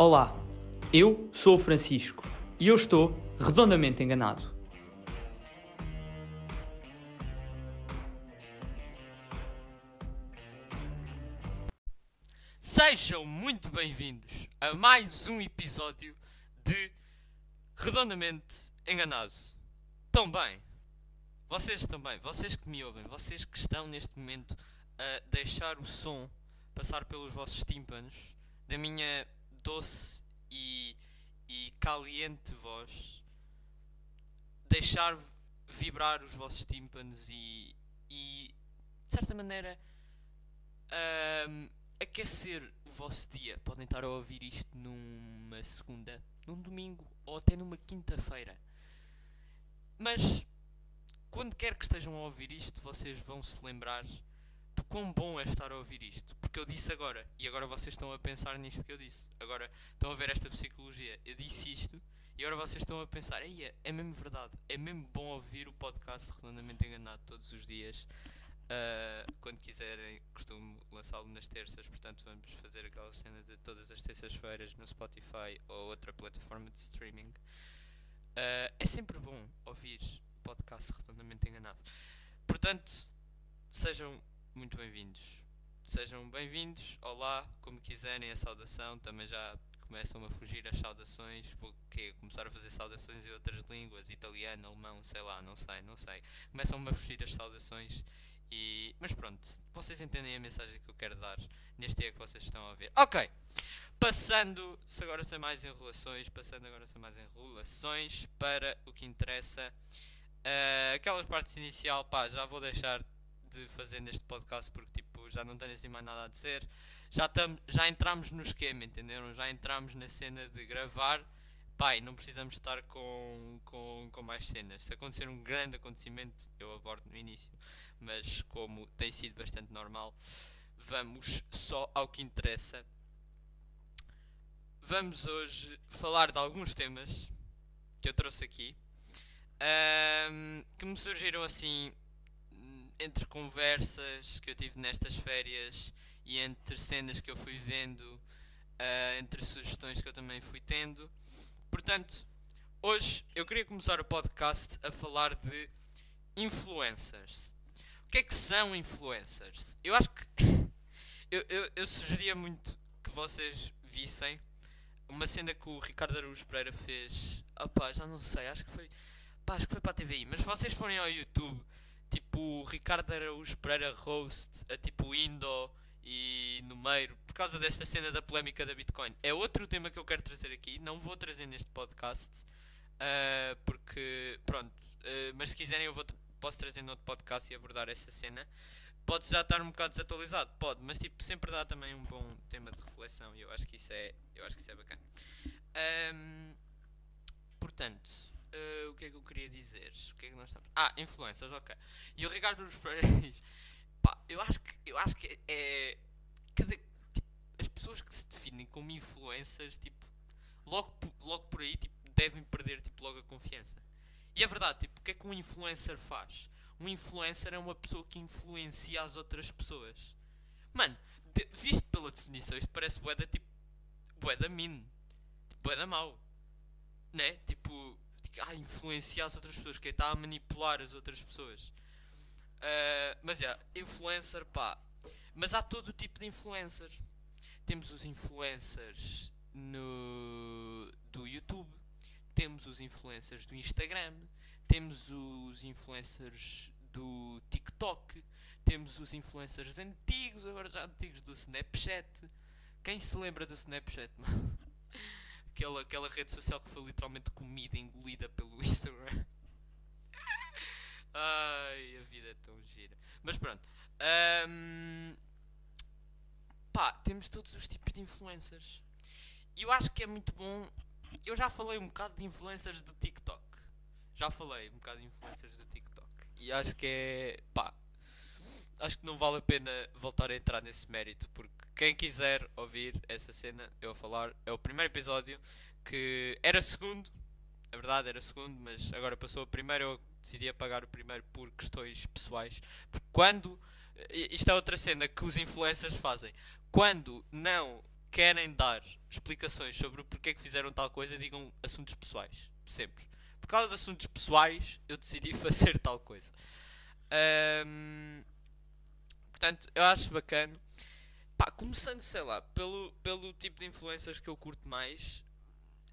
Olá, eu sou o Francisco e eu estou redondamente enganado. Sejam muito bem-vindos a mais um episódio de Redondamente Enganado. Tão bem, vocês também, vocês que me ouvem, vocês que estão neste momento a deixar o som passar pelos vossos tímpanos da minha doce e, e caliente voz, deixar vibrar os vossos tímpanos e, e de certa maneira ahm, aquecer o vosso dia. Podem estar a ouvir isto numa segunda, num domingo ou até numa quinta-feira. Mas quando quer que estejam a ouvir isto, vocês vão se lembrar quão bom é estar a ouvir isto. Porque eu disse agora, e agora vocês estão a pensar nisto que eu disse. Agora estão a ver esta psicologia. Eu disse isto, e agora vocês estão a pensar, é mesmo verdade, é mesmo bom ouvir o podcast Redondamente Enganado todos os dias. Ah, quando quiserem, costumo lançá-lo nas terças, portanto vamos fazer aquela cena de todas as terças-feiras no Spotify ou outra plataforma de streaming. Ah, é sempre bom ouvir podcast redondamente enganado. Portanto, sejam muito bem-vindos. Sejam bem-vindos, olá, como quiserem a saudação, também já começam a fugir as saudações, vou quê? começar a fazer saudações em outras línguas, italiano, alemão, sei lá, não sei, não sei. Começam-me a fugir as saudações e... Mas pronto, vocês entendem a mensagem que eu quero dar neste dia que vocês estão a ver. Ok, passando, se agora sem mais enrolações, passando agora sem mais enrolações para o que interessa. Ah, aquelas partes inicial, pá, já vou deixar de fazer neste podcast porque tipo, já não tenho assim mais nada a dizer. Já, tam, já entramos no esquema, entenderam? Já entramos na cena de gravar. Pai, não precisamos estar com, com, com mais cenas. Se acontecer um grande acontecimento, eu abordo no início. Mas como tem sido bastante normal, vamos só ao que interessa. Vamos hoje falar de alguns temas que eu trouxe aqui. ahm, que me surgiram assim entre conversas que eu tive nestas férias e entre cenas que eu fui vendo, ah, entre sugestões que eu também fui tendo. Portanto, hoje eu queria começar o podcast a falar de influencers. O que é que são influencers? Eu acho que eu, eu, eu sugeria muito que vocês vissem uma cena que o Ricardo Araújo Pereira fez. Opá, já não sei, acho que foi. Pá, acho que foi para a TVI. Mas se vocês forem ao YouTube, tipo Ricardo Araújo Pereira Roast, a tipo Indo e Numeiro, por causa desta cena da polémica da Bitcoin. É outro tema que eu quero trazer aqui, não vou trazer neste podcast, ah, porque, pronto, ah, mas se quiserem eu vou, posso trazer no outro podcast e abordar essa cena. Pode já estar um bocado desatualizado, pode, mas tipo, sempre dá também um bom tema de reflexão e eu acho que isso é, eu acho que isso é bacana. Ahm, portanto, ah, o que é que eu queria dizer? O que é que nós estamos? Ah, influências, ok. E o Ricardo Luz Pereira pá, eu acho que, eu acho que é. Cada, tipo, as pessoas que se definem como influencers, tipo, logo, logo por aí, tipo, devem perder, tipo, logo a confiança. E é verdade, tipo, o que é que um influencer faz? Um influencer é uma pessoa que influencia as outras pessoas. Mano, de- visto pela definição, isto parece bué da, tipo, bué da min. Tipo, bué da mau. Né? Tipo, ah, influenciar as outras pessoas, que está a manipular as outras pessoas. Ah, mas já, influencer, pá. Mas há todo o tipo de influencer. Temos os influencers no, do YouTube, temos os influencers do Instagram, temos os influencers do TikTok, temos os influencers antigos, agora já antigos do Snapchat. Quem se lembra do Snapchat, mano? Aquela, aquela rede social que foi literalmente comida, engolida pelo Instagram. Ai, a vida é tão gira. Mas pronto. Ahm, pá, temos todos os tipos de influencers. E eu acho que é muito bom. Eu já falei um bocado de influencers do TikTok. Já falei um bocado de influencers do TikTok. E acho que é. pá. Acho que não vale a pena voltar a entrar nesse mérito. Porque quem quiser ouvir essa cena, eu a falar, é o primeiro episódio. Que era segundo. É verdade, era segundo, mas agora passou a primeiro. Eu decidi apagar o primeiro por questões pessoais. Porque quando. Isto é outra cena que os influencers fazem. Quando não querem dar explicações sobre o porquê que fizeram tal coisa, digam assuntos pessoais. Sempre. Por causa de assuntos pessoais, eu decidi fazer tal coisa. Portanto, eu acho bacana. Pá, começando, sei lá, pelo, pelo tipo de influências que eu curto mais.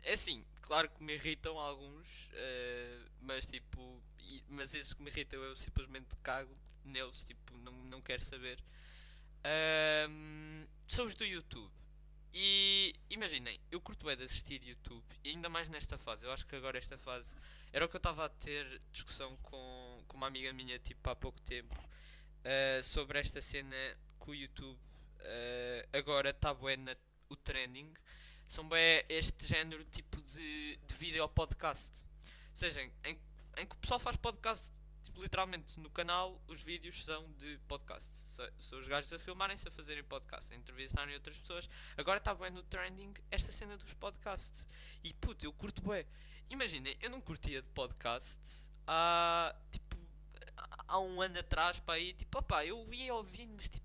É assim, claro que me irritam alguns, uh, mas tipo, mas esses que me irritam eu simplesmente cago neles, tipo, não, não quero saber. Um, são os do YouTube. E imaginem, eu curto é de assistir YouTube, e ainda mais nesta fase. Eu acho que agora esta fase era o que eu estava a ter discussão com, com uma amiga minha tipo há pouco tempo uh, sobre esta cena com o YouTube. Uh, agora está buena o trending. São bem este género tipo de, de vídeo podcast. Ou seja, em, em que o pessoal faz podcast Tipo, literalmente no canal os vídeos são de podcast. São os gajos a filmarem-se a fazerem podcast, a entrevistarem outras pessoas. Agora está bem no trending esta cena dos podcasts. E puto, eu curto bem. Imaginem, eu não curtia de podcasts há tipo há um ano atrás para aí, tipo, opá, eu ia ouvindo, mas tipo,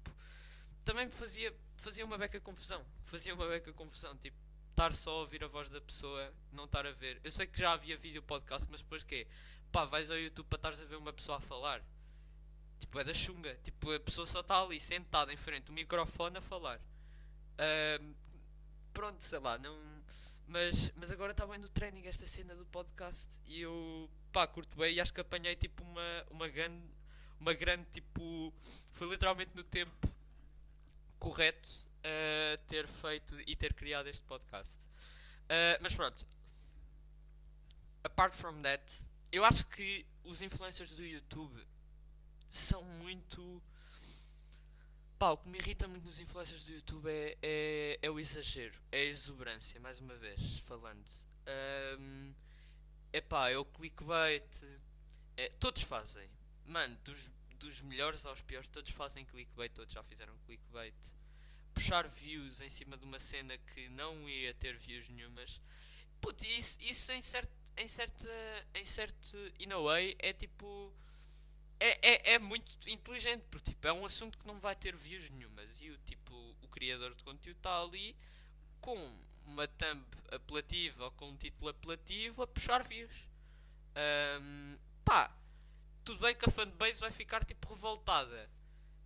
também me fazia, fazia uma beca confusão. Fazia uma beca confusão, tipo, estar só a ouvir a voz da pessoa, não estar a ver. Eu sei que já havia vídeo podcast, mas depois que pá, vais ao YouTube para estares a ver uma pessoa a falar. Tipo, é da chunga. Tipo, a pessoa só está ali sentada em frente do microfone a falar. Uh, pronto, sei lá, não. Mas, mas agora está bem no training esta cena do podcast e eu, pá, curto bem e acho que apanhei tipo uma, uma grande, uma grande, tipo, foi literalmente no tempo correto uh, ter feito e ter criado este podcast. Uh, mas pronto, apart from that, eu acho que os influencers do YouTube são muito. Pá, o que me irrita muito nos influencers do YouTube é, é, é o exagero, é a exuberância, mais uma vez, falando. Um, é pá, é o clickbait. É, todos fazem. Mano, dos, dos melhores aos piores, todos fazem clickbait, todos já fizeram clickbait. Puxar views em cima de uma cena que não ia ter views nenhumas. Puto, isso, isso em certo em certa. Em certo. In a way, é tipo. É, é, é muito inteligente, porque tipo, é um assunto que não vai ter views nenhumas. E o tipo, o criador de conteúdo está ali com uma thumb apelativa ou com um título apelativo a puxar views. Um, pá, tudo bem que a fanbase vai ficar tipo revoltada.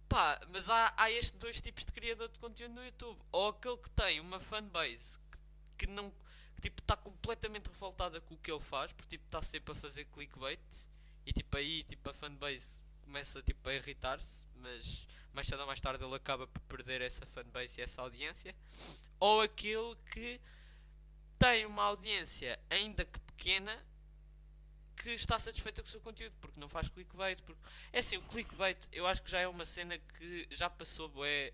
Pá, mas há, há estes dois tipos de criador de conteúdo no YouTube. Ou aquele que tem uma fanbase que, que não tipo, está completamente revoltada com o que ele faz, porque tipo, está sempre a fazer clickbait e tipo aí tipo, a fanbase começa tipo, a irritar-se, mas mais cedo ou mais tarde ele acaba por perder essa fanbase e essa audiência. Ou aquele que tem uma audiência ainda que pequena que está satisfeita com o seu conteúdo porque não faz clickbait. Porque... É assim, o clickbait eu acho que já é uma cena que já passou, é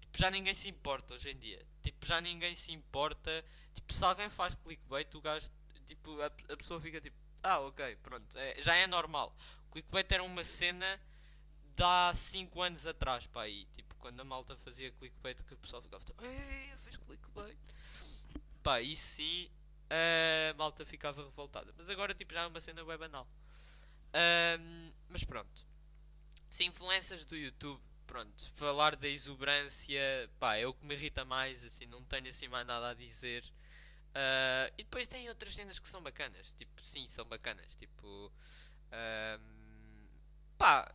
tipo, já ninguém se importa hoje em dia. Tipo, já ninguém se importa Tipo, se alguém faz clickbait, o gajo, tipo, a, a pessoa fica tipo, ah, ok, pronto, é, já é normal. O clickbait era uma cena de há 5 anos atrás, pá, aí, tipo, quando a malta fazia clickbait, que o pessoal ficava, tipo, ei, fez clickbait. Pá, e sim, a malta ficava revoltada. Mas agora, tipo, já é uma cena web banal. Um, mas pronto. Se influências do YouTube, pronto, falar da exuberância, pá, é o que me irrita mais, assim, não tenho assim mais nada a dizer. Uh, e depois tem outras cenas que são bacanas. Tipo, sim, são bacanas. Tipo, uh, pá,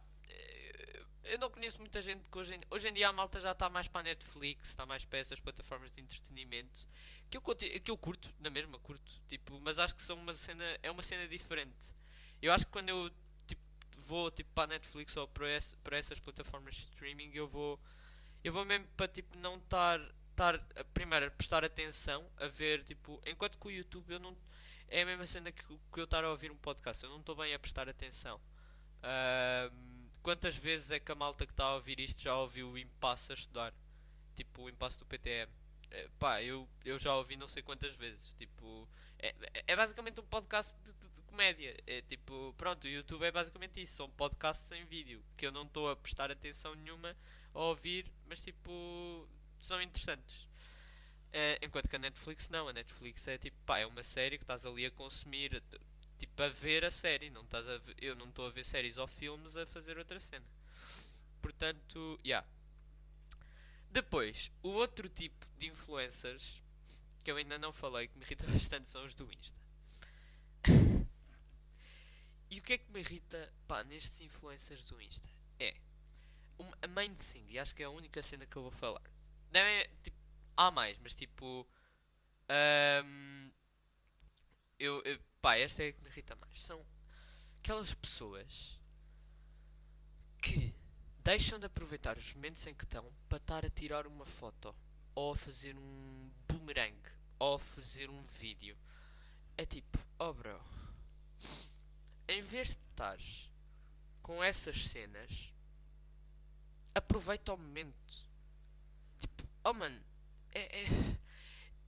eu não conheço muita gente que hoje em, hoje em dia a malta já está mais para a Netflix, está mais para essas plataformas de entretenimento que eu, que eu curto, na mesma curto, tipo, mas acho que são uma cena, é uma cena diferente. Eu acho que quando eu tipo, vou tipo, para a Netflix ou para, esse, para essas plataformas de streaming, eu vou, eu vou mesmo para tipo, não estar estar primeiro a prestar atenção a ver tipo enquanto que o YouTube eu não é a mesma cena que, que eu estar a ouvir um podcast eu não estou bem a prestar atenção uh, quantas vezes é que a malta que está a ouvir isto já ouviu o impasse a estudar? Tipo o impasse do PTM é, pá eu, eu já ouvi não sei quantas vezes tipo é, é basicamente um podcast de, de, de, comédia. É tipo pronto o YouTube é basicamente isso são podcasts em vídeo que eu não estou a prestar atenção nenhuma a ouvir mas tipo são interessantes. Uh, enquanto que a Netflix não, a Netflix é tipo, pá, é uma série que estás ali a consumir, tipo a ver a série, não estás a ver, eu não estou a ver séries ou filmes a fazer outra cena. Portanto, já. Yeah. Depois, o outro tipo de influencers que eu ainda não falei, que me irrita bastante, são os do Insta. e o que é que me irrita pá, nestes influencers do Insta? É a main thing, e acho que é a única cena que eu vou falar. Deve, tipo, há mais, mas tipo. Um, eu, eu, pá, esta é a que me irrita mais. São aquelas pessoas que deixam de aproveitar os momentos em que estão para estar a tirar uma foto ou a fazer um boomerang ou a fazer um vídeo. É tipo, oh bro, em vez de estares com essas cenas, aproveita o momento. Tipo, oh mano, é, é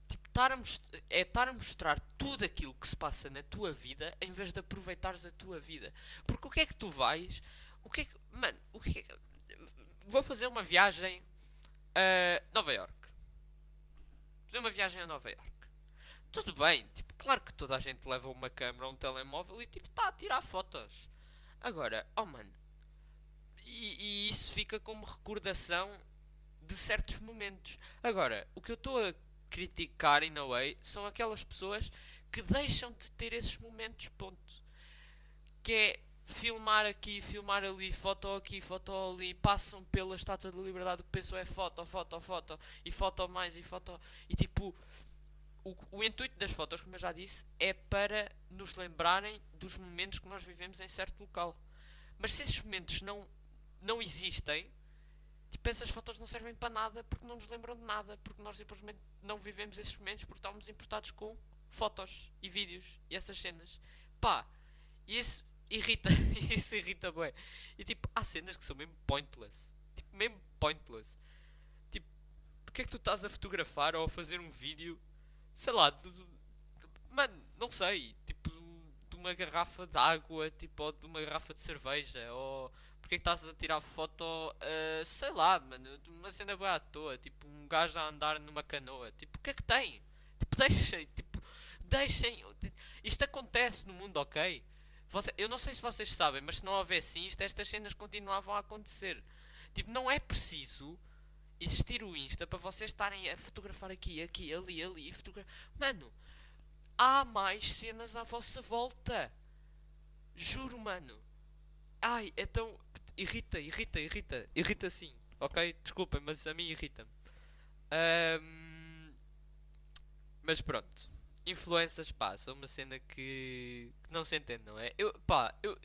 tipo, estar a, é estar a mostrar tudo aquilo que se passa na tua vida em vez de aproveitares a tua vida. Porque o que é que tu vais? O que é que. Mano, o que é que. Vou fazer uma viagem a Nova York. Fazer uma viagem a Nova York. Tudo bem, tipo, claro que toda a gente leva uma câmera, um telemóvel e tipo, está a tirar fotos. Agora, oh mano, e, e isso fica como recordação de certos momentos. Agora, o que eu estou a criticar, in a way, são aquelas pessoas que deixam de ter esses momentos, ponto. Que é filmar aqui, filmar ali, foto aqui, foto ali, passam pela Estátua da Liberdade, o que pensam é foto, foto, foto, e foto mais, e foto. E tipo, o, o intuito das fotos, como eu já disse, é para nos lembrarem dos momentos que nós vivemos em certo local. Mas se esses momentos não não existem, tipo, essas fotos não servem para nada porque não nos lembram de nada, porque nós simplesmente não vivemos esses momentos porque estamos importados com fotos e vídeos e essas cenas. Pá, e isso irrita, isso irrita bem. E tipo, há cenas que são mesmo pointless. Tipo, mesmo pointless. Tipo, porque é que tu estás a fotografar ou a fazer um vídeo, sei lá, de, de, mano, não sei, tipo, de uma garrafa de água, tipo, ou de uma garrafa de cerveja, ou porque é que estás a tirar foto, uh, sei lá, mano, de uma cena boa à toa, tipo um gajo a andar numa canoa, tipo, o que é que tem? Tipo, deixem, tipo, deixem, isto acontece no mundo, ok? Você, eu não sei se vocês sabem, mas se não houvesse isto, estas cenas continuavam a acontecer. Tipo, não é preciso existir o Insta para vocês estarem a fotografar aqui, aqui, ali, ali, fotografar. Mano, há mais cenas à vossa volta. Juro, mano. Ai, é tão irrita, irrita, irrita, irrita sim, ok? Desculpem, mas a mim irrita-me. Um, mas pronto, influências, são uma cena que, que, não se entende, não é? Eu, pá, eu,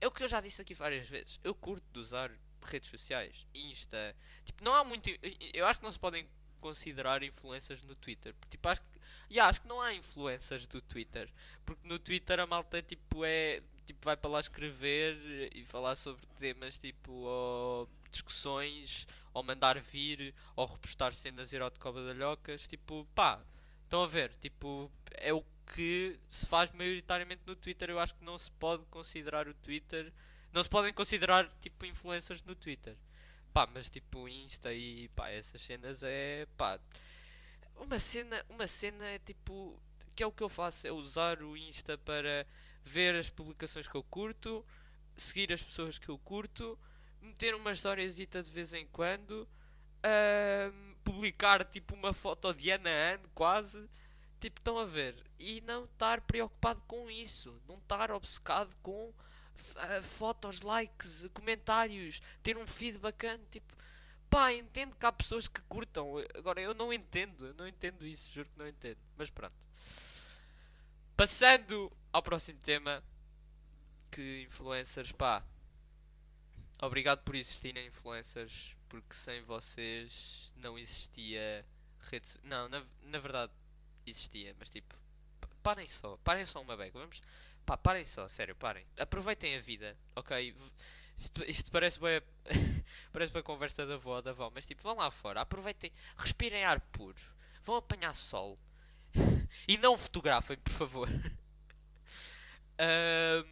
é o que eu já disse aqui várias vezes. Eu curto de usar redes sociais, Insta. Tipo, não há muito. Eu acho que não se podem considerar influências no Twitter. Tipo, acho que, yeah, acho que não há influências do Twitter. Porque no Twitter a malta tipo, é tipo, vai para lá escrever e falar sobre temas tipo ou discussões, ou mandar vir, ou repostar cenas erótico-badalhocas, tipo, pá, estão a ver, tipo, é o que se faz maioritariamente no Twitter, eu acho que não se pode considerar o Twitter, não se podem considerar, tipo, influências no Twitter. Pá, mas tipo, Insta e pá, essas cenas é, pá, uma cena, uma cena é tipo, que é o que eu faço, é usar o Insta para ver as publicações que eu curto, seguir as pessoas que eu curto, meter umas histórias de vez em quando, uh, publicar tipo uma foto de ano a ano quase. Tipo, estão a ver? E não estar preocupado com isso. Não estar obcecado com fotos, likes, comentários, ter um feed bacana. Tipo, pá, entendo que há pessoas que curtam. Agora, eu não entendo. Eu não entendo isso. Juro que não entendo. Mas pronto. Passando ao próximo tema. Que influencers, pá. Obrigado por existirem influencers. Porque sem vocês não existia redes. Não, na, na verdade existia, mas tipo. Parem só, parem só uma beca. Vamos. Pá, parem só, sério, parem. Aproveitem a vida, ok? Isto, isto parece bem. parece bem conversa da avó, da avó, mas tipo, vão lá fora, aproveitem, respirem ar puro, vão apanhar sol e não fotografem, por favor. um,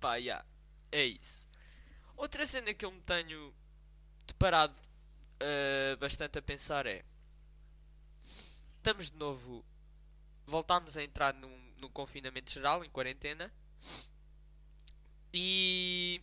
pá, yeah, é isso. Outra cena que eu me tenho deparado uh, bastante a pensar é. Estamos de novo. Voltámos a entrar num, num confinamento geral, em quarentena. E.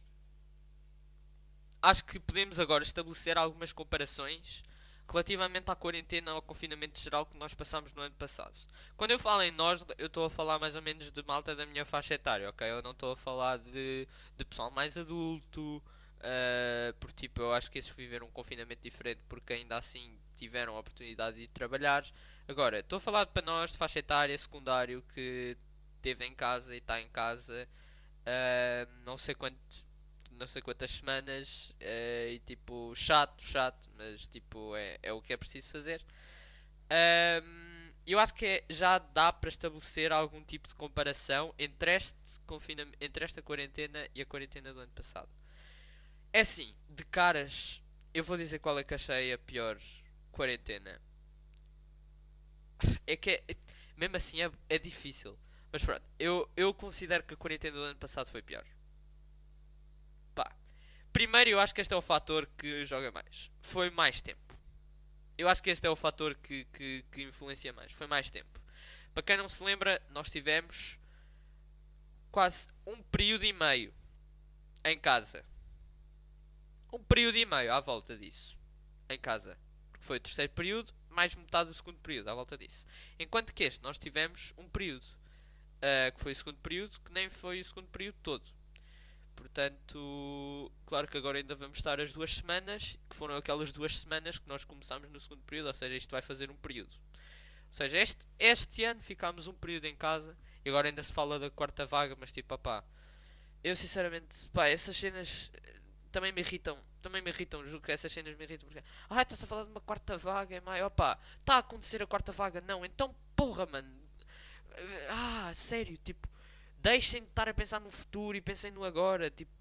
acho que podemos agora estabelecer algumas comparações relativamente à quarentena ao confinamento geral que nós passámos no ano passado. Quando eu falo em nós, eu estou a falar mais ou menos de malta da minha faixa etária, ok? Eu não estou a falar de, de pessoal mais adulto, uh, porque tipo, eu acho que esses viveram um confinamento diferente porque ainda assim tiveram a oportunidade de trabalhar. Agora, estou a falar para nós de faixa etária, secundário, que esteve em casa e está em casa, uh, não sei quanto não sei quantas semanas uh, e tipo, chato, chato, mas tipo, é, é o que é preciso fazer. Um, eu acho que é, já dá para estabelecer algum tipo de comparação entre, este entre esta quarentena e a quarentena do ano passado. É assim, de caras, eu vou dizer qual é que achei a pior quarentena. É que é, mesmo assim é, é difícil. Mas pronto, eu, eu considero que a quarentena do ano passado foi pior. Primeiro, eu acho que este é o fator que joga mais. Foi mais tempo. Eu acho que este é o fator que, que, que influencia mais. Foi mais tempo. Para quem não se lembra, nós tivemos quase um período e meio em casa. Um período e meio à volta disso. Em casa. Foi o terceiro período, mais metade do segundo período, à volta disso. Enquanto que este, nós tivemos um período. Uh, que foi o segundo período, que nem foi o segundo período todo. Portanto, claro que agora ainda vamos estar as duas semanas, que foram aquelas duas semanas que nós começámos no segundo período, ou seja, isto vai fazer um período. Ou seja, este, este ano ficámos um período em casa e agora ainda se fala da quarta vaga, mas tipo, pá, eu sinceramente, pá, essas cenas eh, também me irritam, também me irritam, juro que essas cenas me irritam porque, ah, estás a falar de uma quarta vaga, é maio, opá, está a acontecer a quarta vaga, não, então porra, mano, ah, sério, tipo, Deixem de estar a pensar no futuro e pensem no agora. Tipo,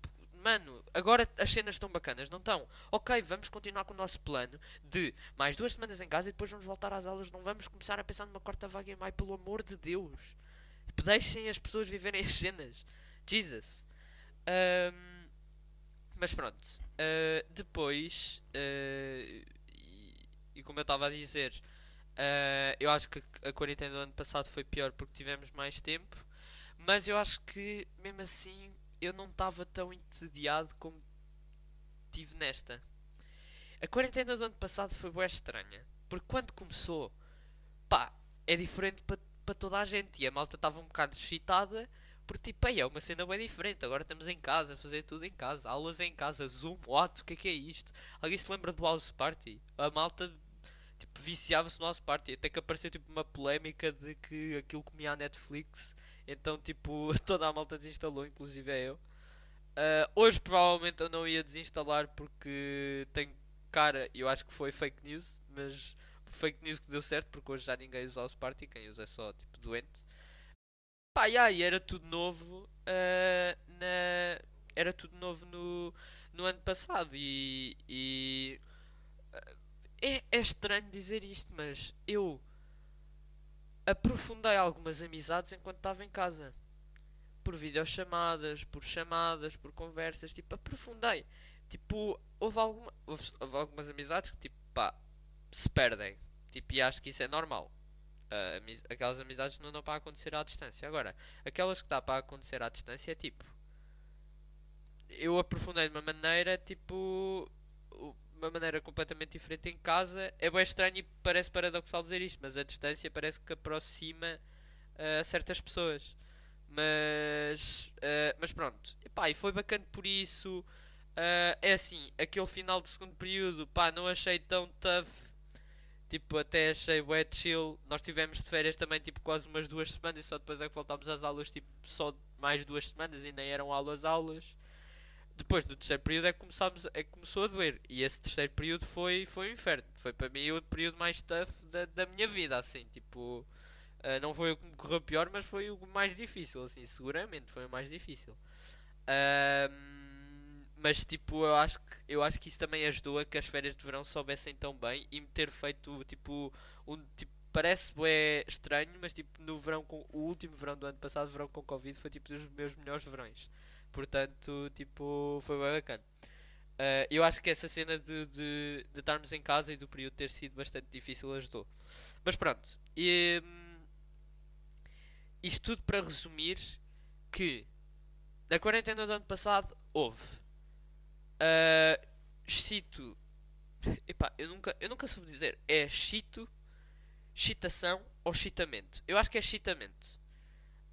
mano, agora as cenas estão bacanas, não estão? Ok, vamos continuar com o nosso plano de mais duas semanas em casa e depois vamos voltar às aulas. Não vamos começar a pensar numa quarta vaga em maio, pelo amor de Deus. Tipo, deixem as pessoas viverem as cenas. Jesus. Um, mas pronto. Uh, depois, uh, e, e, como eu estava a dizer, uh, eu acho que a quarentena do ano passado foi pior porque tivemos mais tempo. Mas eu acho que, mesmo assim, eu não estava tão entediado como tive nesta. A quarentena do ano passado foi bem estranha. Porque quando começou, pá, é diferente para pa toda a gente. E a malta estava um bocado excitada. Porque tipo, é uma cena bem diferente. Agora estamos em casa, a fazer tudo em casa. Aulas em casa, Zoom, what? O que é que é isto? Alguém se lembra do House Party? A malta tipo, viciava-se no House Party. Até que apareceu tipo uma polémica de que aquilo comia a Netflix então, tipo, toda a malta desinstalou, inclusive é eu. Uh, hoje provavelmente eu não ia desinstalar porque tenho cara, eu acho que foi fake news, mas fake news que deu certo porque hoje já ninguém usa o Party, quem usa é só tipo doente. Pá, yeah, era tudo novo uh, na... era tudo novo no, no ano passado e, e uh, é, é estranho dizer isto, mas eu aprofundei algumas amizades enquanto estava em casa. Por videochamadas, por chamadas, por conversas, tipo, aprofundei. Tipo, houve, alguma, houve, houve algumas amizades que, tipo, pá, se perdem. Tipo, e acho que isso é normal. Uh, amiz aquelas amizades não dão para acontecer à distância. Agora, aquelas que dá para acontecer à distância é tipo. Eu aprofundei de uma maneira, tipo uma maneira completamente diferente em casa. É bem estranho e parece paradoxal dizer isto, mas a distância parece que aproxima uh, certas pessoas. Mas, uh, mas pronto, pá, e foi bacana por isso. É assim, aquele final do segundo período, pá, não achei tão tough. Tipo, até achei bué chill. Nós tivemos de férias também, tipo, quase umas duas semanas. Só depois é que voltámos às aulas, tipo, só mais duas semanas. E nem eram aulas, aulas depois do terceiro período é que, começámos, é que começou a doer. E esse terceiro período foi, foi um inferno. Foi para mim o período mais tough da, da minha vida, assim. Tipo, uh, não foi o que me correu pior, mas foi o mais difícil, assim. Seguramente foi o mais difícil. Uh, mas, tipo, eu acho, que, eu acho que isso também ajudou a que as férias de verão soubessem tão bem e me ter feito, tipo, um tipo parece é estranho, mas tipo no verão com o último verão do ano passado, verão com Covid, foi tipo dos meus melhores verões. Portanto, tipo, foi bem bacana. Uh, eu acho que essa cena de, de, de estarmos em casa e do período ter sido bastante difícil ajudou. Mas pronto. E, um, isto tudo para resumir que na quarentena do ano passado houve. Uh. Epá, eu nunca, eu nunca soube dizer. É excito, excitação ou excitamento? Eu acho que é excitamento.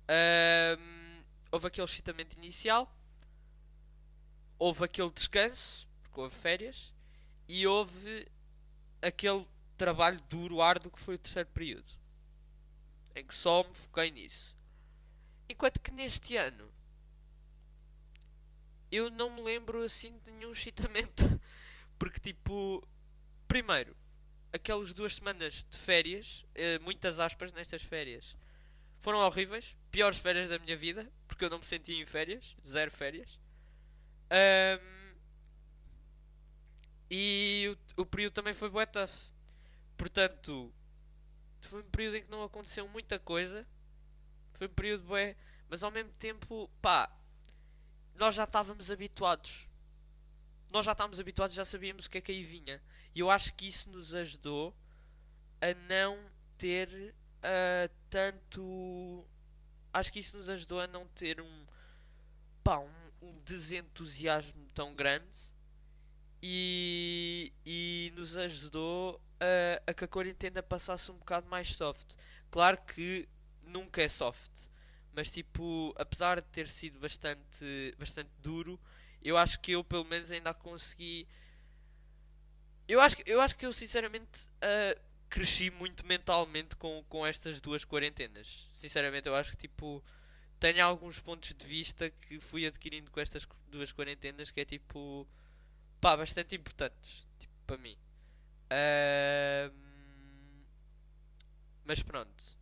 Ahm, houve aquele excitamento inicial, houve aquele descanso, porque houve férias, e houve aquele trabalho duro, árduo que foi o terceiro período, em que só me foquei nisso. Enquanto que neste ano eu não me lembro assim de nenhum excitamento, porque tipo, primeiro, aquelas duas semanas de férias, eh, muitas aspas nestas férias, foram horríveis, piores férias da minha vida, porque eu não me sentia em férias, zero férias. Ahm, e o, o período também foi bué tough. Portanto, foi um período em que não aconteceu muita coisa. Foi um período bué, mas ao mesmo tempo, pá, nós já estávamos habituados. Nós já estávamos habituados, já sabíamos o que é que aí vinha. E eu acho que isso nos ajudou a não ter ah, tanto. Acho que isso nos ajudou a não ter um. pá, um, um desentusiasmo tão grande. E, e nos ajudou a, a que a quarentena passasse um bocado mais soft. Claro que nunca é soft, mas tipo, apesar de ter sido bastante, bastante duro, eu acho que eu pelo menos ainda consegui. Eu acho, eu acho que eu sinceramente ah, cresci muito mentalmente com, com estas duas quarentenas. Sinceramente, eu acho que tipo tenho alguns pontos de vista que fui adquirindo com estas duas quarentenas que é tipo pá, bastante importantes tipo, para mim. Ahm, mas pronto.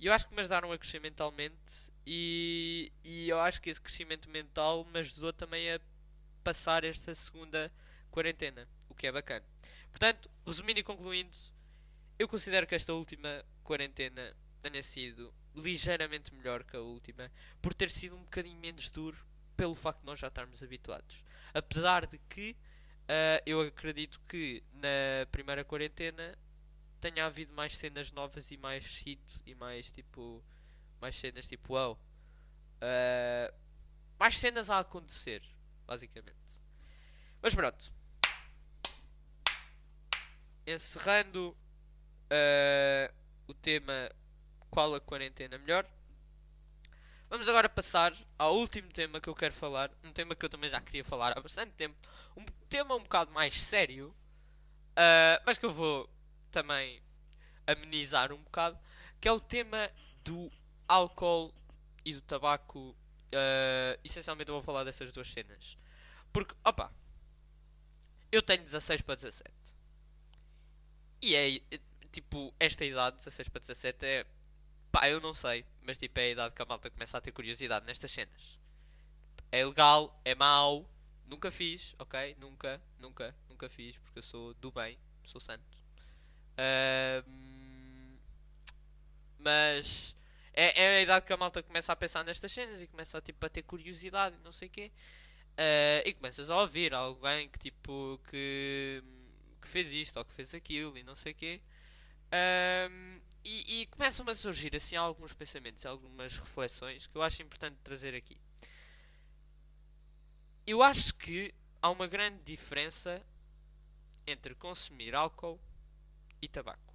Eu acho que me ajudaram a crescer mentalmente e, e eu acho que esse crescimento mental me ajudou também a passar esta segunda quarentena, o que é bacana. Portanto, resumindo e concluindo, eu considero que esta última quarentena tenha sido ligeiramente melhor que a última, por ter sido um bocadinho menos duro pelo facto de nós já estarmos habituados. Apesar de que ah, eu acredito que na primeira quarentena tenha havido mais cenas novas e mais shit e mais tipo mais cenas tipo wow Ah, mais cenas a acontecer basicamente. Mas pronto. Encerrando ah, o tema qual a quarentena melhor? Vamos agora passar ao último tema que eu quero falar um tema que eu também já queria falar há bastante tempo um tema um bocado mais sério ah, mas que eu vou também amenizar um bocado, que é o tema do álcool e do tabaco. ah, essencialmente eu vou falar dessas duas cenas. Porque, opa, eu tenho 16 para 17. E é, tipo, esta idade, 16 para 17, é, pá, eu não sei, mas tipo, é a idade que a malta começa a ter curiosidade nestas cenas. É legal, é mau, nunca fiz, ok? Nunca, nunca, nunca fiz, porque eu sou do bem, sou santo. Ahm, mas é, é a idade que a malta começa a pensar nestas cenas e começa tipo, a ter curiosidade e não sei o quê. Ah, e começas a ouvir alguém que tipo que, que fez isto ou que fez aquilo e não sei o quê. Ahm, e, e começam a surgir assim alguns pensamentos, algumas reflexões que eu acho importante trazer aqui. Eu acho que há uma grande diferença entre consumir álcool e tabaco.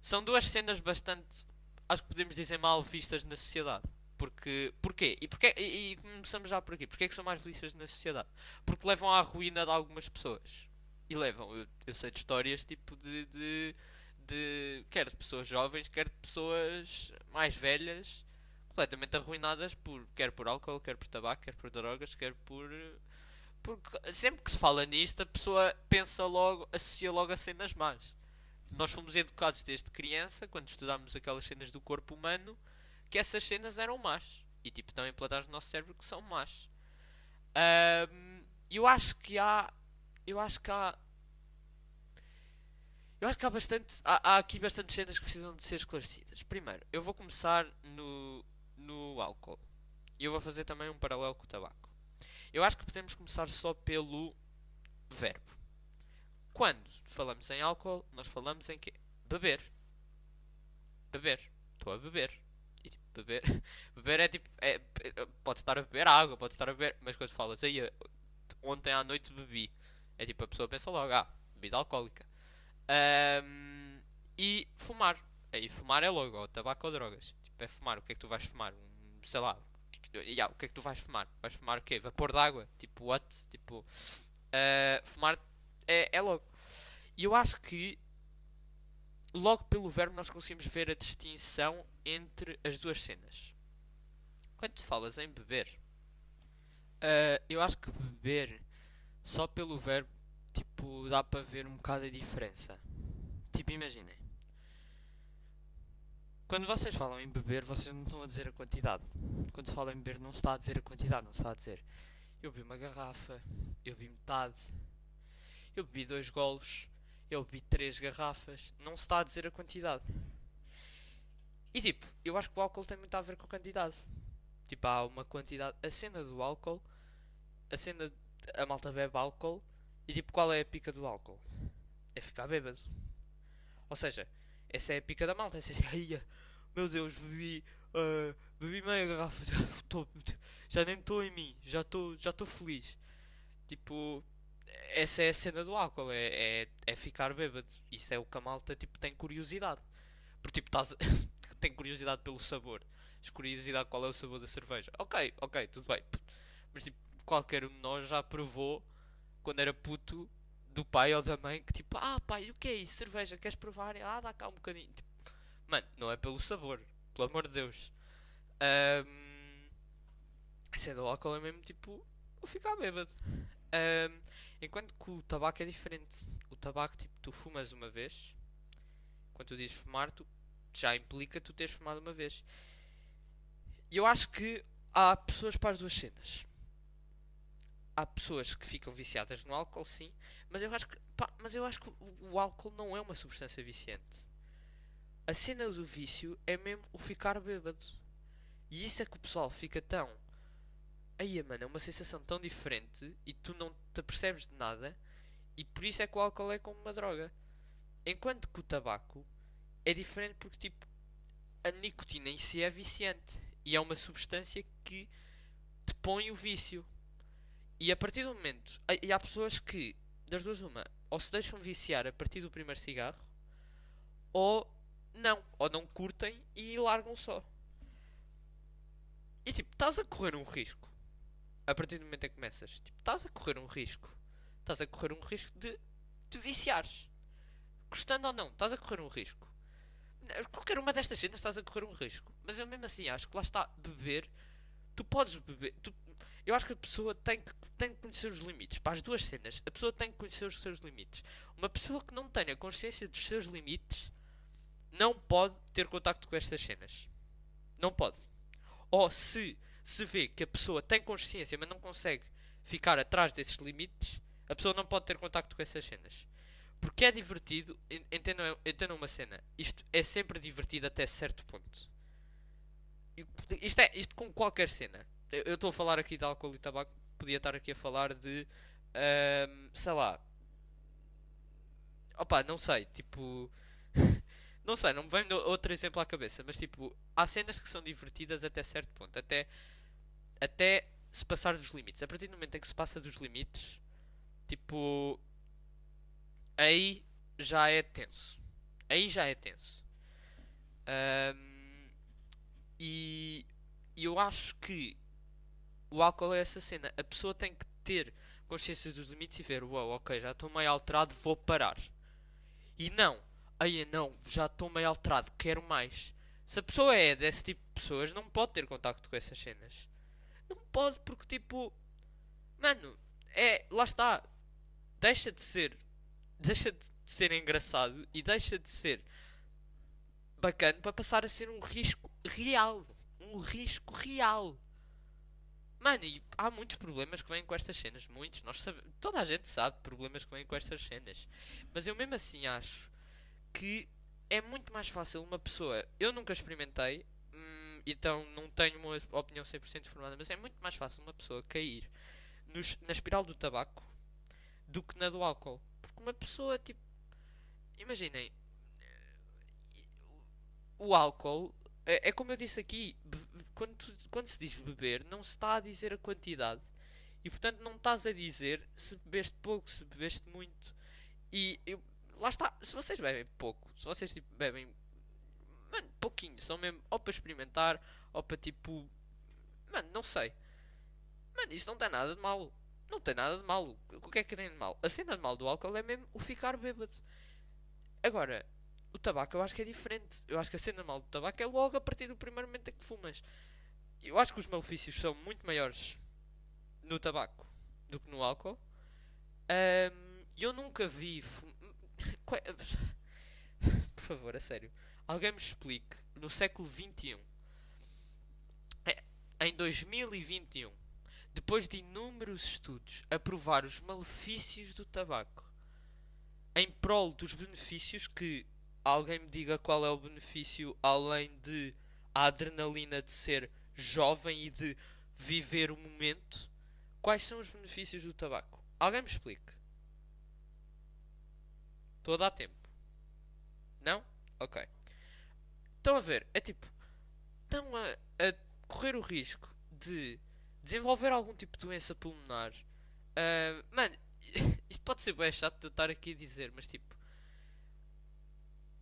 São duas cenas bastante, acho que podemos dizer, mal vistas na sociedade. Porque, porquê? E, porquê? E, e começamos já por aqui. Porquê é que são mais vistas na sociedade? Porque levam à ruína de algumas pessoas. E levam, eu, eu sei de histórias tipo de, de, de. quer de pessoas jovens, quer de pessoas mais velhas, completamente arruinadas por, quer por álcool, quer por tabaco, quer por drogas, quer por. Porque sempre que se fala nisto, a pessoa pensa logo, associa logo a cenas más. Nós fomos educados desde criança, quando estudámos aquelas cenas do corpo humano, que essas cenas eram más. E tipo, estão implantadas no nosso cérebro que são más. Ahm, eu acho que há. Eu acho que há. Eu acho que há bastante. Há, há aqui bastantes cenas que precisam de ser esclarecidas. Primeiro, eu vou começar no, no álcool. E eu vou fazer também um paralelo com o tabaco. Eu acho que podemos começar só pelo verbo. Quando falamos em álcool, nós falamos em quê? Beber. Beber. Estou a beber. E tipo, beber. beber é tipo. É, é- pode estar a beber água, pode estar a beber. Mas quando falas aí, ontem à noite bebi. É tipo, a pessoa pensa logo, ah, bebida alcoólica. Ahm, e fumar. Aí fumar é logo, ou tabaco ou drogas. Tipo, é fumar. O que é que tu vais fumar? Um, sei lá. O que é que tu vais fumar? Vais fumar o quê? Vapor de água? Tipo, what? Tipo, ah, fumar é, é logo. E eu acho que logo pelo verbo nós conseguimos ver a distinção entre as duas cenas. Quando tu falas em beber, ah, eu acho que beber só pelo verbo, tipo, dá para ver um bocado a diferença. Tipo, imaginem. Quando vocês falam em beber, vocês não estão a dizer a quantidade. Quando se fala em beber, não se está a dizer a quantidade, não se está a dizer eu bebi uma garrafa, eu bebi metade, eu bebi dois golos, eu bebi três garrafas. Não se está a dizer a quantidade. E tipo, eu acho que o álcool tem muito a ver com a quantidade. Tipo, há uma quantidade. A cena do álcool, a cena. A malta bebe álcool. E tipo, qual é a pica do álcool? É ficar bêbado. Ou seja, essa é a pica da malta. Essa é, meu Deus, bebi. ah, bebi meia garrafa. Tô- já nem estou em mim. Já estou já feliz. Tipo, essa é a cena do álcool. É, é, é ficar bêbado. Isso é o que a malta tipo, tem curiosidade. Porque tipo, tem curiosidade pelo sabor. Tens curiosidade qual é o sabor da cerveja. Ok, ok, tudo bem. Mas tipo, qualquer um de nós já provou quando era puto do pai ou da mãe que tipo, ah pai, o que é isso? Cerveja, queres provar? Ah, dá cá um bocadinho. Tipo, mano, não é pelo sabor, pelo amor de Deus. Ahm, a cena do álcool é mesmo tipo ficar bêbado. Ahm, enquanto que o tabaco é diferente. O tabaco, tipo, tu fumas uma vez. Quando tu dizes fumar, tu já implica tu teres fumado uma vez. E eu acho que há pessoas para as duas cenas. Há pessoas que ficam viciadas no álcool, sim, mas eu acho que, pá, mas eu acho que o álcool não é uma substância viciante. A cena do vício é mesmo o ficar bêbado. E isso é que o pessoal fica tão. Aí, mano, é uma sensação tão diferente e tu não te apercebes de nada. E por isso é que o álcool é como uma droga. Enquanto que o tabaco é diferente porque, tipo, a nicotina em si é viciante. E é uma substância que te põe o vício. E a partir do momento. E há pessoas que, das duas, uma, ou se deixam viciar a partir do primeiro cigarro, ou não. Ou não curtem e largam só. E tipo, estás a correr um risco. A partir do momento em que começas, tipo, estás a correr um risco. Estás a correr um risco de te viciares. Gostando ou não, estás a correr um risco. Qualquer uma destas cenas estás a correr um risco. Mas eu mesmo assim acho que lá está, beber. Tu podes beber. tu- eu acho que a pessoa tem que, tem que conhecer os limites. Para as duas cenas, a pessoa tem que conhecer os seus limites. Uma pessoa que não tenha consciência dos seus limites não pode ter contacto com estas cenas. Não pode. Ou se se vê que a pessoa tem consciência, mas não consegue ficar atrás desses limites, a pessoa não pode ter contacto com essas cenas. Porque é divertido, en- entendam, entendam uma cena. Isto é sempre divertido até certo ponto. Isto é isto com qualquer cena. Eu estou a falar aqui de álcool e tabaco, podia estar aqui a falar de ahm, sei lá. Opa, não sei, tipo. Não sei, não me vem outro exemplo à cabeça, mas tipo, há cenas que são divertidas até certo ponto, até, até se passar dos limites. A partir do momento em que se passa dos limites, tipo, aí já é tenso. Aí já é tenso. Ahm, e, eu acho que o álcool é essa cena. A pessoa tem que ter consciência dos limites e ver, uau, ok, já estou meio alterado, vou parar. E não, Aí não, já estou meio alterado, quero mais. Se a pessoa é desse tipo de pessoas, não pode ter contacto com essas cenas. Não pode, porque tipo. Mano, é. Lá está. Deixa de ser. Deixa de ser engraçado e deixa de ser bacana para passar a ser um risco real. Um risco real. Mano, e há muitos problemas que vêm com estas cenas. Muitos. Nós sabe, toda a gente sabe problemas que vêm com estas cenas. Mas eu mesmo assim acho que é muito mais fácil uma pessoa. Eu nunca experimentei, então não tenho uma opinião 100% formada, mas é muito mais fácil uma pessoa cair na espiral do tabaco do que na do álcool. Porque uma pessoa, tipo. Imaginem. O álcool. É, é como eu disse aqui. Quando, tu- quando se diz beber, não se está a dizer a quantidade. E portanto não estás a dizer se bebeste pouco, se bebeste muito. E eu, lá está, se vocês bebem pouco, se vocês tipo, bebem mano, pouquinho, só mesmo ou para experimentar ou para tipo. Mano, não sei. Mano, isto não tem nada de mal. Não tem nada de mal. O que é que tem de mal? A cena de mal do álcool é mesmo o ficar bêbado. Agora, o tabaco eu acho que é diferente. Eu acho que a cena de mal do tabaco é logo a partir do primeiro momento em que fumas. Eu acho que os malefícios são muito maiores no tabaco do que no álcool. Um, eu nunca vi. Fum... Por favor, a sério. Alguém me explique no século XXI, é, em 2021, depois de inúmeros estudos a provar os malefícios do tabaco em prol dos benefícios que alguém me diga qual é o benefício além de a adrenalina de ser jovem e de viver o momento Quais são os benefícios do tabaco? Alguém me explique. Estou a dar tempo. Não? Ok. Estão a ver? É tipo. Estão a, a correr o risco de desenvolver algum tipo de doença pulmonar. Uh, mano, isto pode ser bem chato de eu estar aqui a dizer, mas tipo.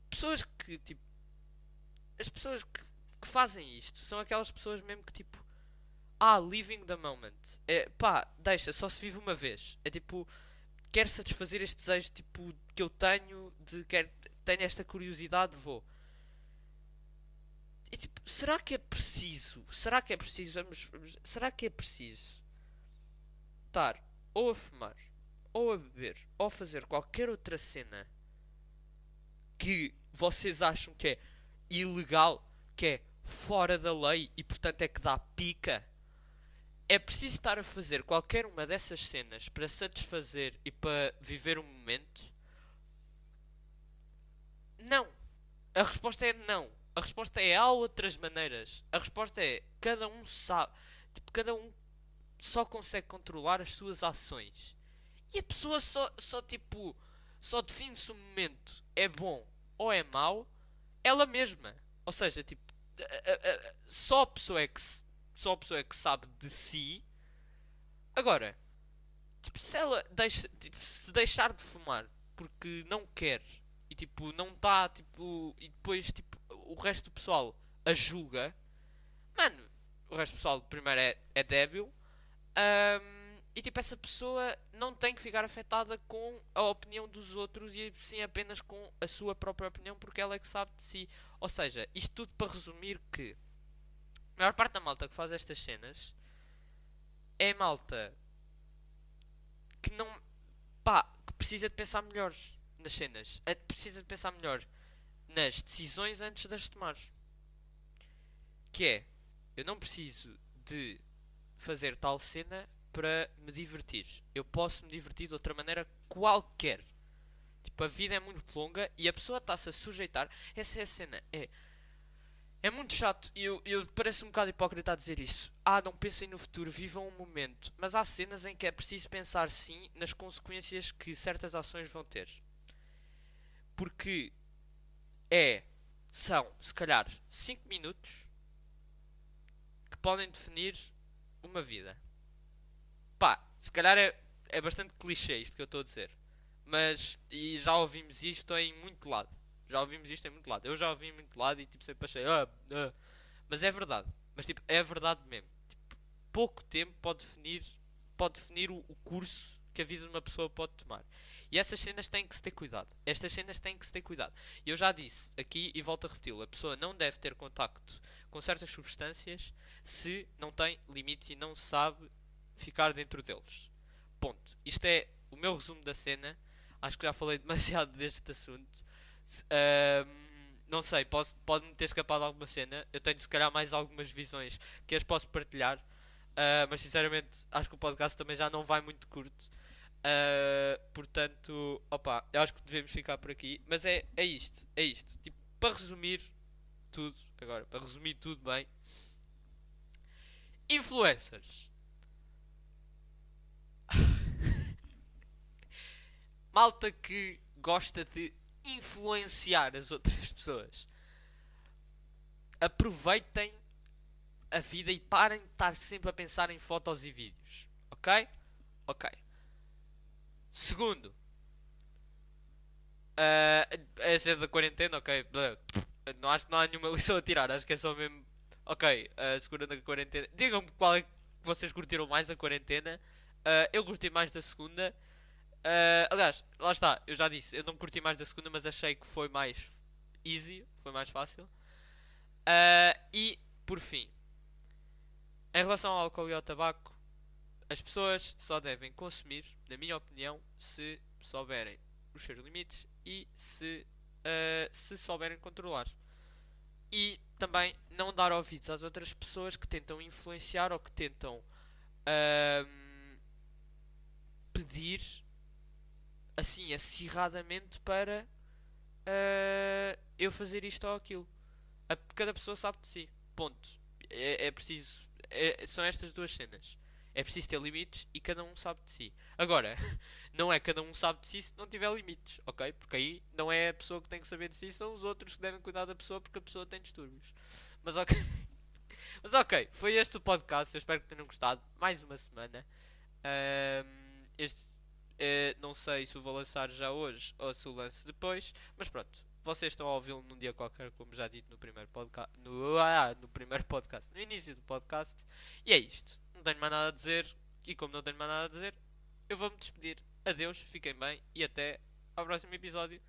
Pessoas que tipo. As pessoas que, que fazem isto são aquelas pessoas mesmo que tipo ah, living the moment. É, pá, deixa, só se vive uma vez. É tipo, quero satisfazer este desejo tipo, que eu tenho, de quero, tenho esta curiosidade, vou. Tipo, será que é preciso? Será que é preciso? Vamos, vamos, será que é preciso estar ou a fumar, ou a beber, ou a fazer qualquer outra cena que vocês acham que é ilegal, que é fora da lei e portanto é que dá pica? é preciso estar a fazer qualquer uma dessas cenas para satisfazer e para viver o momento? Não. A resposta é não. A resposta é há outras maneiras. A resposta é cada um sabe. Tipo, cada um só consegue controlar as suas ações. E a pessoa só, só tipo, só define se o momento é bom ou é mau ela mesma. Ou seja, tipo, só a pessoa é que só a pessoa é que sabe de si. Agora, tipo, se ela deixa, tipo, se deixar de fumar porque não quer e tipo, não está, tipo, e depois tipo, o resto do pessoal a julga, mano, o resto do pessoal primeiro é, é débil. Um, e tipo, essa pessoa não tem que ficar afetada com a opinião dos outros e sim apenas com a sua própria opinião porque ela é que sabe de si. Ou seja, isto tudo para resumir que a maior parte da malta que faz estas cenas é malta que não. pá, que precisa de pensar melhor nas cenas. Precisa de pensar melhor nas decisões antes de as tomar. Que é, eu não preciso de fazer tal cena para me divertir. Eu posso me divertir de outra maneira qualquer. Tipo, a vida é muito longa e a pessoa está-se a sujeitar. Essa é a cena. É é muito chato eu, eu parece um bocado hipócrita a dizer isso. Ah, não pensem no futuro, vivam um momento. Mas há cenas em que é preciso pensar sim nas consequências que certas ações vão ter. Porque é, são, se calhar, 5 minutos que podem definir uma vida. Pá, se calhar é, é bastante clichê isto que eu estou a dizer. Mas, e já ouvimos isto em muito lado. Já ouvimos isto em muito lado. Eu já ouvi em muito lado e tipo sempre achei. Ah, ah. Mas é verdade. Mas tipo, é verdade mesmo. Tipo, pouco tempo pode definir, pode definir o, o curso que a vida de uma pessoa pode tomar. E essas cenas têm que se ter cuidado. Estas cenas têm que se ter cuidado. E eu já disse aqui e volto a repeti-lo: a pessoa não deve ter contacto com certas substâncias se não tem limites e não sabe ficar dentro deles. Ponto. Isto é o meu resumo da cena. Acho que já falei demasiado deste assunto. Uh, não sei, pode-me ter escapado alguma cena. Eu tenho se calhar mais algumas visões que as posso partilhar. Uh, mas sinceramente acho que o podcast também já não vai muito curto. Uh, portanto, opa, eu acho que devemos ficar por aqui. Mas é, é isto, é isto. Tipo, para resumir tudo, agora, para resumir tudo bem. Influencers. Malta que gosta de influenciar as outras pessoas. Aproveitem a vida e parem de estar sempre a pensar em fotos e vídeos. Ok? Ok. Segundo. Uh, essa é da quarentena, ok. Não acho que não há nenhuma lição a tirar. Acho que é só mesmo. Ok, uh, segunda da quarentena. Digam-me qual é que vocês curtiram mais a quarentena. Uh, eu curti mais da segunda. Uh, aliás, lá está, eu já disse, eu não curti mais da segunda, mas achei que foi mais easy, foi mais fácil. Uh, e, por fim, em relação ao álcool e ao tabaco, as pessoas só devem consumir, na minha opinião, se souberem os seus limites e se, uh, se souberem controlar. E também não dar ouvidos às outras pessoas que tentam influenciar ou que tentam uh, pedir assim acirradamente para uh, eu fazer isto ou aquilo. A, cada pessoa sabe de si. Ponto. É, é preciso. É, são estas duas cenas. É preciso ter limites e cada um sabe de si. Agora, não é cada um sabe de si se não tiver limites, ok? Porque aí não é a pessoa que tem que saber de si, são os outros que devem cuidar da pessoa porque a pessoa tem distúrbios. Mas ok. Mas ok, foi este o podcast. Eu espero que tenham gostado. Mais uma semana. Um, este uh, não sei se o vou lançar já hoje ou se o lance depois. Mas pronto, vocês estão a ouvi-lo num dia qualquer, como já dito no primeiro podcast. No, ah, no primeiro podcast, no início do podcast. E é isto tenho mais nada a dizer. E como não tenho mais nada a dizer, eu vou-me despedir. Adeus, fiquem bem e até ao próximo episódio.